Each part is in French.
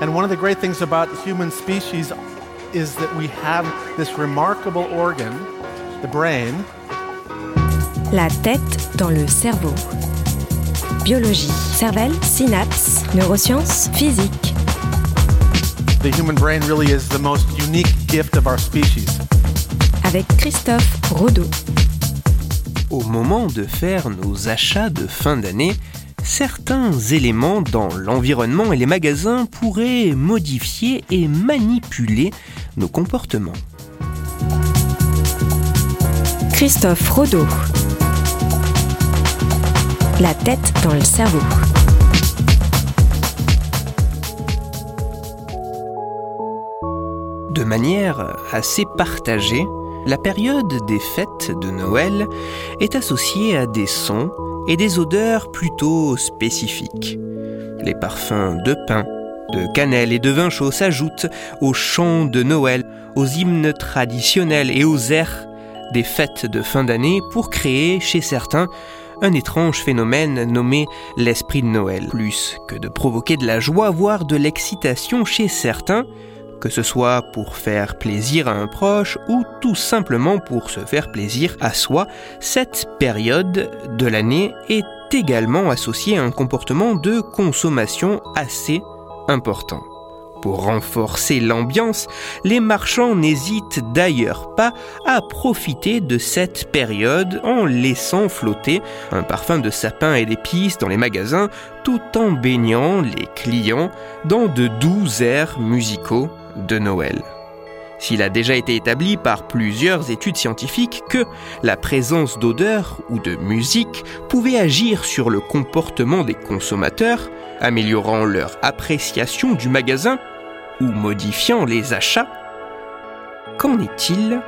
And one of the great things about human species is that we have this remarkable organ, the brain. La tête dans le cerveau. Biologie, cervelle, synapses, neurosciences, physique. The human brain really is the most unique gift of our species. Avec Christophe Rodeau. Au moment de faire nos achats de fin d'année, certains éléments dans l'environnement et les magasins pourraient modifier et manipuler nos comportements. Christophe Rodeau. La tête dans le cerveau. De manière assez partagée, la période des fêtes de Noël est associée à des sons et des odeurs plutôt spécifiques. Les parfums de pain, de cannelle et de vin chaud s'ajoutent aux chants de Noël, aux hymnes traditionnels et aux airs des fêtes de fin d'année pour créer chez certains un étrange phénomène nommé l'esprit de Noël. Plus que de provoquer de la joie, voire de l'excitation chez certains, que ce soit pour faire plaisir à un proche ou tout simplement pour se faire plaisir à soi, cette période de l'année est également associée à un comportement de consommation assez important. Pour renforcer l'ambiance, les marchands n'hésitent d'ailleurs pas à profiter de cette période en laissant flotter un parfum de sapin et d'épices dans les magasins tout en baignant les clients dans de doux airs musicaux de Noël. S'il a déjà été établi par plusieurs études scientifiques que la présence d'odeurs ou de musique pouvait agir sur le comportement des consommateurs, améliorant leur appréciation du magasin ou modifiant les achats, qu'en est-il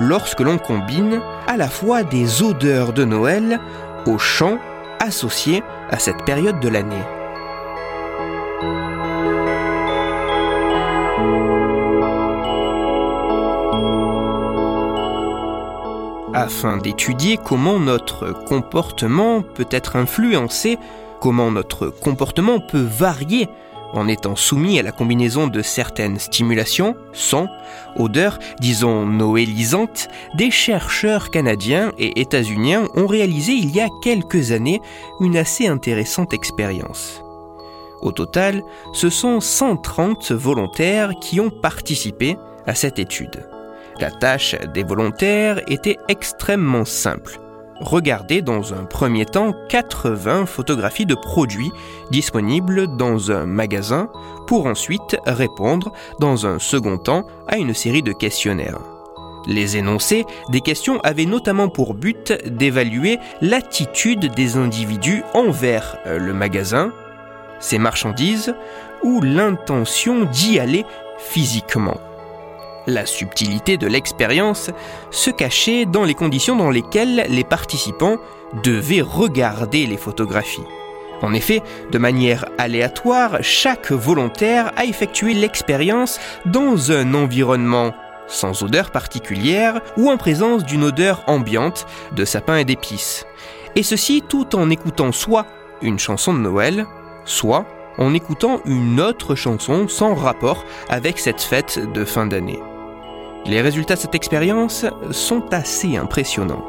lorsque l'on combine à la fois des odeurs de Noël aux chants associés à cette période de l'année? Afin d'étudier comment notre comportement peut être influencé, comment notre comportement peut varier en étant soumis à la combinaison de certaines stimulations, sons, odeurs, disons noélisantes, des chercheurs canadiens et états-uniens ont réalisé il y a quelques années une assez intéressante expérience. Au total, ce sont 130 volontaires qui ont participé à cette étude. La tâche des volontaires était extrêmement simple. Regarder dans un premier temps 80 photographies de produits disponibles dans un magasin pour ensuite répondre dans un second temps à une série de questionnaires. Les énoncés des questions avaient notamment pour but d'évaluer l'attitude des individus envers le magasin, ses marchandises ou l'intention d'y aller physiquement. La subtilité de l'expérience se cachait dans les conditions dans lesquelles les participants devaient regarder les photographies. En effet, de manière aléatoire, chaque volontaire a effectué l'expérience dans un environnement sans odeur particulière ou en présence d'une odeur ambiante de sapin et d'épices. Et ceci tout en écoutant soit une chanson de Noël, soit en écoutant une autre chanson sans rapport avec cette fête de fin d'année. Les résultats de cette expérience sont assez impressionnants.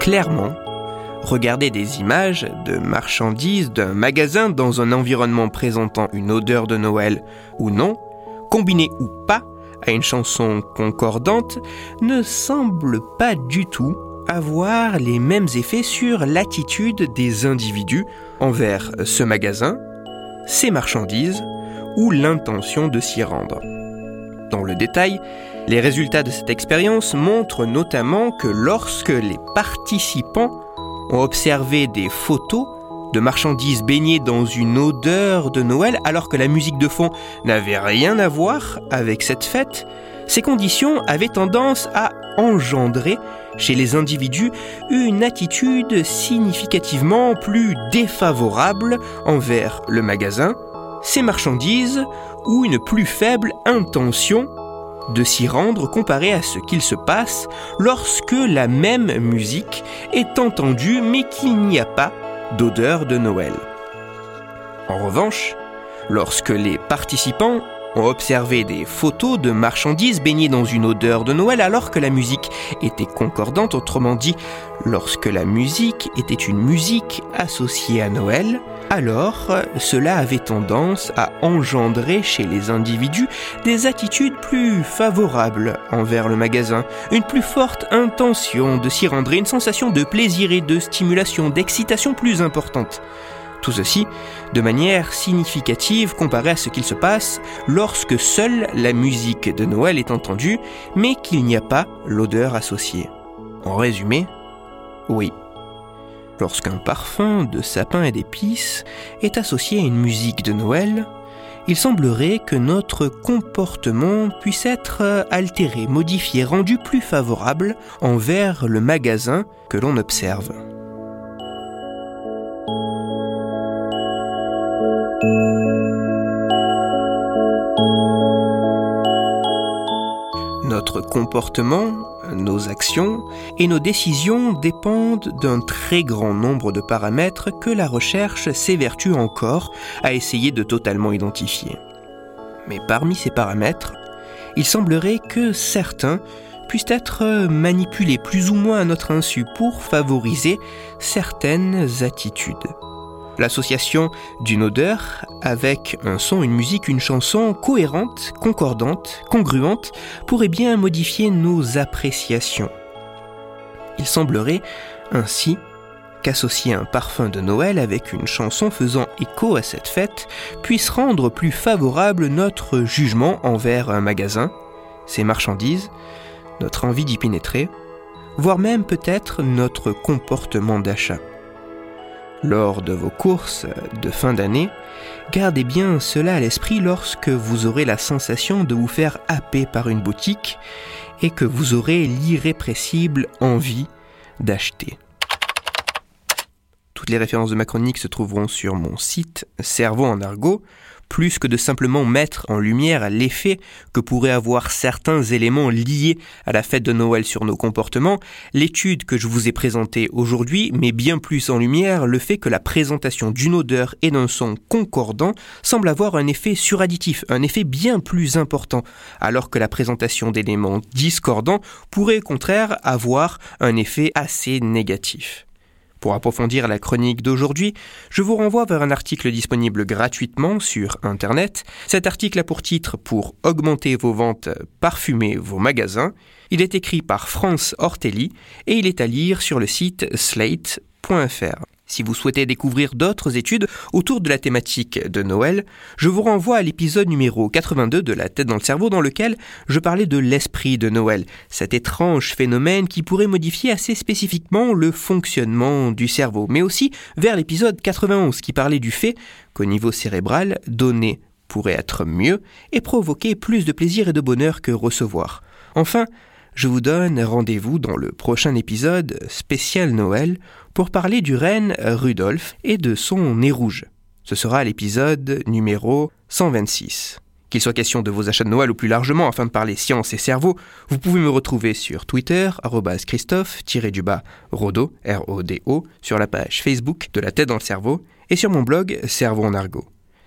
Clairement, regarder des images de marchandises d'un magasin dans un environnement présentant une odeur de Noël ou non, combiné ou pas à une chanson concordante, ne semble pas du tout avoir les mêmes effets sur l'attitude des individus envers ce magasin, ses marchandises ou l'intention de s'y rendre. Dans le détail, les résultats de cette expérience montrent notamment que lorsque les participants ont observé des photos de marchandises baignées dans une odeur de Noël alors que la musique de fond n'avait rien à voir avec cette fête, ces conditions avaient tendance à engendrer chez les individus une attitude significativement plus défavorable envers le magasin, ses marchandises ou une plus faible intention de s'y rendre comparé à ce qu'il se passe lorsque la même musique est entendue mais qu'il n'y a pas d'odeur de Noël. En revanche, lorsque les participants ont observé des photos de marchandises baignées dans une odeur de Noël alors que la musique était concordante, autrement dit, lorsque la musique était une musique associée à Noël, alors cela avait tendance à engendrer chez les individus des attitudes plus favorables envers le magasin, une plus forte intention de s'y rendre une sensation de plaisir et de stimulation, d'excitation plus importante. Tout ceci de manière significative comparé à ce qu'il se passe lorsque seule la musique de Noël est entendue, mais qu'il n'y a pas l'odeur associée. En résumé, oui. Lorsqu'un parfum de sapin et d'épices est associé à une musique de Noël, il semblerait que notre comportement puisse être altéré, modifié, rendu plus favorable envers le magasin que l'on observe. Notre comportement, nos actions et nos décisions dépendent d'un très grand nombre de paramètres que la recherche s'évertue encore à essayer de totalement identifier. Mais parmi ces paramètres, il semblerait que certains puissent être manipulés plus ou moins à notre insu pour favoriser certaines attitudes l'association d'une odeur avec un son, une musique, une chanson cohérente, concordante, congruente, pourrait bien modifier nos appréciations. Il semblerait ainsi qu'associer un parfum de Noël avec une chanson faisant écho à cette fête puisse rendre plus favorable notre jugement envers un magasin, ses marchandises, notre envie d'y pénétrer, voire même peut-être notre comportement d'achat. Lors de vos courses de fin d'année, gardez bien cela à l'esprit lorsque vous aurez la sensation de vous faire happer par une boutique et que vous aurez l'irrépressible envie d'acheter. Toutes les références de ma chronique se trouveront sur mon site Cerveau en argot plus que de simplement mettre en lumière l'effet que pourraient avoir certains éléments liés à la fête de Noël sur nos comportements, l'étude que je vous ai présentée aujourd'hui met bien plus en lumière le fait que la présentation d'une odeur et d'un son concordant semble avoir un effet suradditif, un effet bien plus important, alors que la présentation d'éléments discordants pourrait au contraire avoir un effet assez négatif. Pour approfondir la chronique d'aujourd'hui, je vous renvoie vers un article disponible gratuitement sur Internet. Cet article a pour titre Pour augmenter vos ventes, parfumer vos magasins. Il est écrit par France Ortelli et il est à lire sur le site slate.fr. Si vous souhaitez découvrir d'autres études autour de la thématique de Noël, je vous renvoie à l'épisode numéro 82 de La tête dans le cerveau dans lequel je parlais de l'esprit de Noël, cet étrange phénomène qui pourrait modifier assez spécifiquement le fonctionnement du cerveau, mais aussi vers l'épisode 91 qui parlait du fait qu'au niveau cérébral, donner pourrait être mieux et provoquer plus de plaisir et de bonheur que recevoir. Enfin, je vous donne rendez-vous dans le prochain épisode spécial Noël pour parler du reine Rudolf et de son nez rouge. Ce sera l'épisode numéro 126. Qu'il soit question de vos achats de Noël ou plus largement afin de parler science et cerveau, vous pouvez me retrouver sur Twitter, Christophe-du-bas Rodo, R-O-D-O, sur la page Facebook de la tête dans le cerveau et sur mon blog Cerveau en argot.